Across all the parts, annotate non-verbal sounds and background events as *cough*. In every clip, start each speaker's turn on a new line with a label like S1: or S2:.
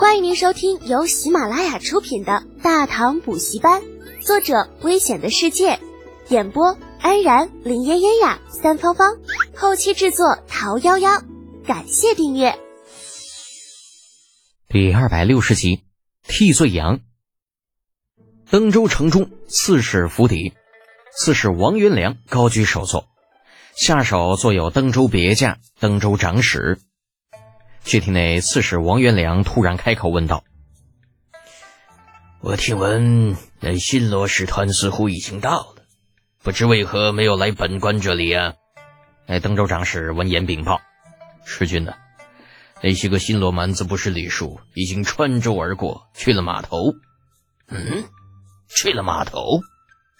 S1: 欢迎您收听由喜马拉雅出品的《大唐补习班》，作者：危险的世界，演播：安然、林嫣嫣呀、三芳芳，后期制作：桃夭夭。感谢订阅。
S2: 第二百六十集，替罪羊。登州城中，刺史府邸，刺史王元良高居首座，下手坐有登州别驾、登州长史。却听那刺史王元良突然开口问道：“
S3: 我听闻那新罗使团似乎已经到了，不知为何没有来本官这里啊？”
S2: 哎，登州长史闻言禀报：“
S3: 师君呢？那些个新罗蛮子不识礼数，已经穿州而过，去了码头。嗯，去了码头。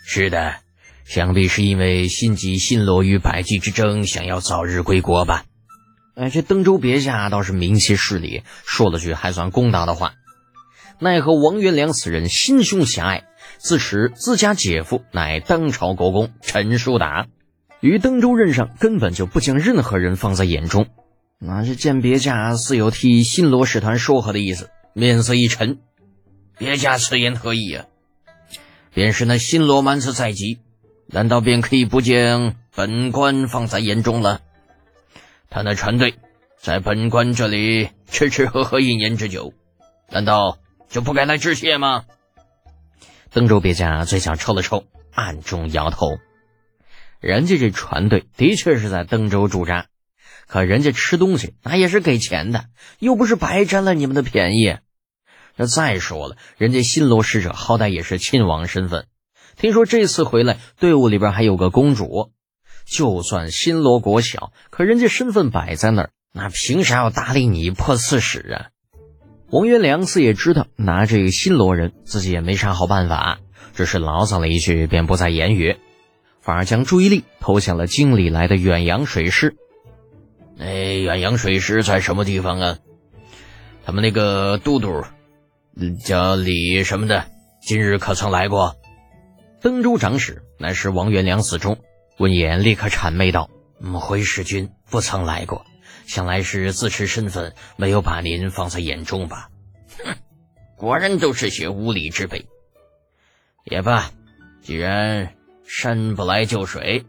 S3: 是的，想必是因为心急新罗与百济之争，想要早日归国吧。”
S2: 哎，这登州别驾倒是明其事理，说了句还算公道的话。奈何王元良此人心胸狭隘，自持自家姐夫乃当朝国公陈叔达，于登州任上根本就不将任何人放在眼中。那这见别驾似有替新罗使团说和的意思，面色一沉。
S3: 别驾此言何意啊？便是那新罗蛮子在即，难道便可以不将本官放在眼中了？他那船队在本官这里吃吃喝喝一年之久，难道就不该来致谢吗？
S2: 登州别驾嘴角抽了抽，暗中摇头。人家这船队的确是在登州驻扎，可人家吃东西那也是给钱的，又不是白占了你们的便宜。那再说了，人家新罗使者好歹也是亲王身份，听说这次回来队伍里边还有个公主。就算新罗国小，可人家身份摆在那儿，那凭啥要搭理你破刺史啊？王元良自也知道拿这个新罗人，自己也没啥好办法，只是牢骚了一句，便不再言语，反而将注意力投向了京里来的远洋水师。
S3: 哎，远洋水师在什么地方啊？他们那个都督叫李什么的，今日可曾来过？
S2: 登州长史乃是王元良死忠。闻言，立刻谄媚道：“
S3: 回使君不曾来过，想来是自持身份，没有把您放在眼中吧？”哼，果然都是些无礼之辈。也罢，既然山不来救水，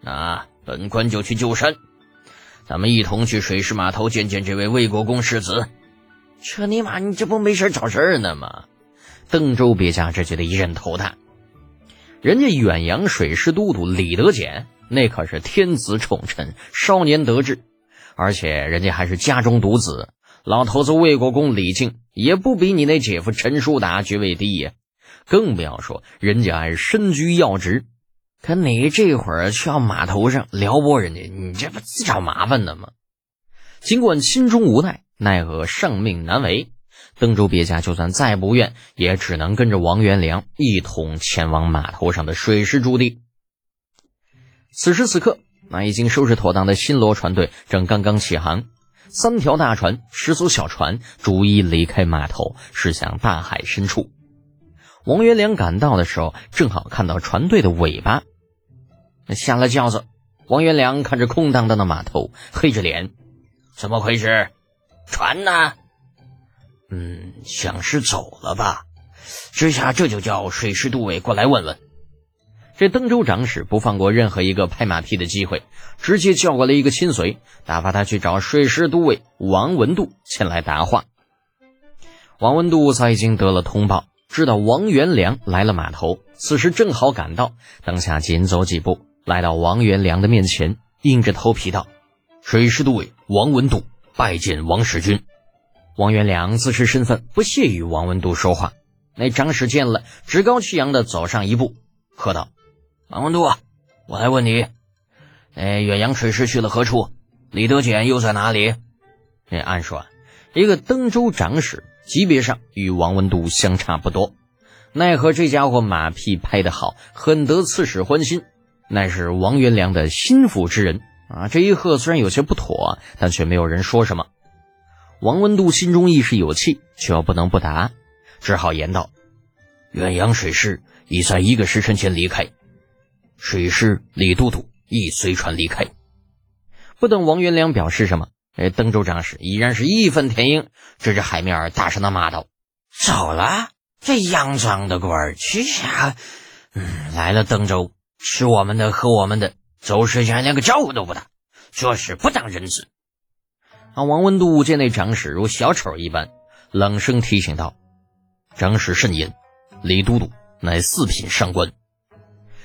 S3: 那本官就去救山。咱们一同去水师码头见见这位魏国公世子。
S2: 这尼玛，你这不没事找事呢吗？邓州别驾只觉得一阵头大。人家远洋水师都督李德俭，那可是天子宠臣，少年得志，而且人家还是家中独子。老头子魏国公李靖也不比你那姐夫陈叔达爵位低呀，更不要说人家还身居要职。可你这会儿去到码头上撩拨人家，你这不自找麻烦呢吗？尽管心中无奈，奈何上命难违。登州别驾就算再不愿，也只能跟着王元良一同前往码头上的水师驻地。此时此刻，那已经收拾妥当的新罗船队正刚刚起航，三条大船、十艘小船逐一离开码头，驶向大海深处。王元良赶到的时候，正好看到船队的尾巴。下了轿子，王元良看着空荡荡的码头，黑着脸：“
S3: 怎么回事？船呢？”嗯，想是走了吧？这下这就叫水师都尉过来问问。
S2: 这登州长史不放过任何一个拍马屁的机会，直接叫过来一个亲随，打发他去找水师都尉王文度前来答话。王文度早已经得了通报，知道王元良来了码头，此时正好赶到，当下紧走几步，来到王元良的面前，硬着头皮道：“
S3: 水师都尉王文度拜见王使君。”
S2: 王元良自持身份，不屑与王文度说话。那长史见了，趾高气扬的走上一步，喝道：“
S3: 王文度啊，我来问你，哎，远洋水师去了何处？李德简又在哪里？”
S2: 那按说，一个登州长史级别上与王文度相差不多，奈何这家伙马屁拍得好，很得刺史欢心，乃是王元良的心腹之人啊。这一喝虽然有些不妥，但却没有人说什么。王文度心中亦是有气，却又不能不答，只好言道：“
S3: 远洋水师已在一个时辰前离开，水师李都督亦随船离开。”
S2: 不等王元良表示什么，哎，登州长史依然是义愤填膺，指着海面大声的骂道：“
S3: 走了，这肮脏的官儿，去下，嗯，来了登州，吃我们的，喝我们的，走时间连个招呼都不打，做事不当人子。”
S2: 啊，王文度见那长史如小丑一般，冷声提醒道：“长史慎言，李都督乃四品上官。”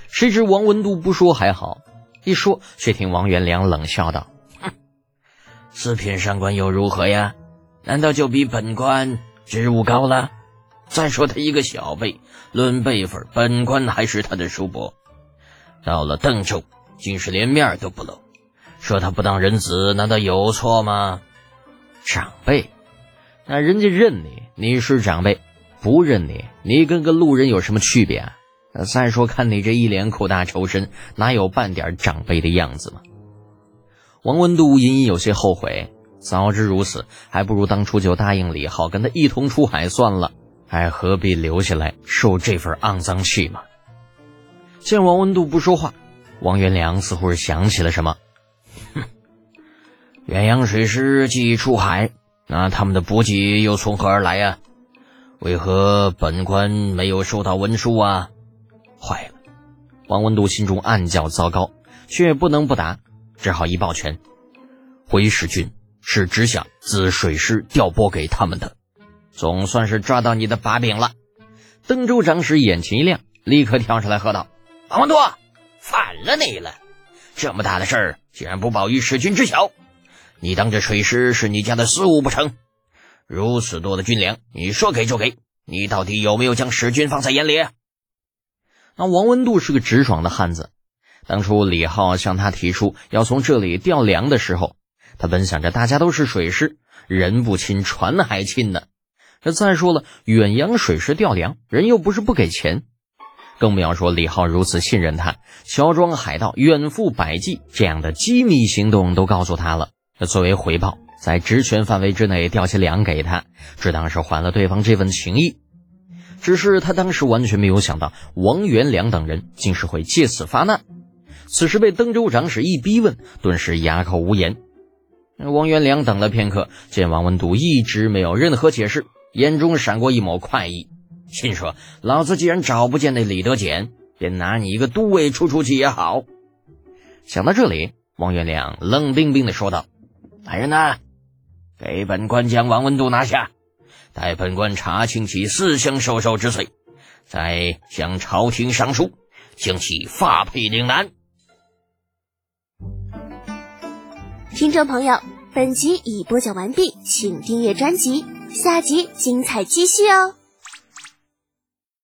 S2: 谁知王文度不说还好，一说却听王元良冷笑道。
S3: 哼 *laughs* 四品上官又如何呀？难道就比本官职务高了？再说他一个小辈，论辈分，本官还是他的叔伯。到了邓州，竟是连面都不露，说他不当人子，难道有错吗？
S2: 长辈，那人家认你，你是长辈；不认你，你跟个路人有什么区别啊？再说，看你这一脸苦大仇深，哪有半点长辈的样子吗？王文度隐隐有些后悔，早知如此，还不如当初就答应李浩跟他一同出海算了，还何必留下来受这份肮脏气嘛？见王文度不说话，王元良似乎是想起了什么，
S3: 远洋水师既出海，那他们的补给又从何而来呀？为何本官没有收到文书啊？
S2: 坏了！王文度心中暗叫糟糕，却不能不答。只好一抱拳，回使君是只想自水师调拨给他们的，总算是抓到你的把柄了。登州长史眼前一亮，立刻跳出来喝道：“
S3: 王文度，反了你了！这么大的事儿，竟然不报于使君知晓？你当这水师是你家的私物不成？如此多的军粮，你说给就给，你到底有没有将使君放在眼里？”
S2: 那王文度是个直爽的汉子。当初李浩向他提出要从这里调粮的时候，他本想着大家都是水师，人不亲船还亲呢。这再说了，远洋水师调粮，人又不是不给钱，更不要说李浩如此信任他，乔装海盗远赴百济这样的机密行动都告诉他了。这作为回报，在职权范围之内调些粮给他，只当是还了对方这份情谊。只是他当时完全没有想到，王元良等人竟是会借此发难。此时被登州长史一逼问，顿时哑口无言。王元良等了片刻，见王文度一直没有任何解释，眼中闪过一抹快意，心说：“老子既然找不见那李德俭，便拿你一个都尉出出气也好。”想到这里，王元良冷冰冰的说道：“
S3: 来人呐，给本官将王文度拿下，待本官查清其私相授受之罪，再向朝廷上书，将其发配岭南。”
S1: 听众朋友，本集已播讲完毕，请订阅专辑，下集精彩继续哦。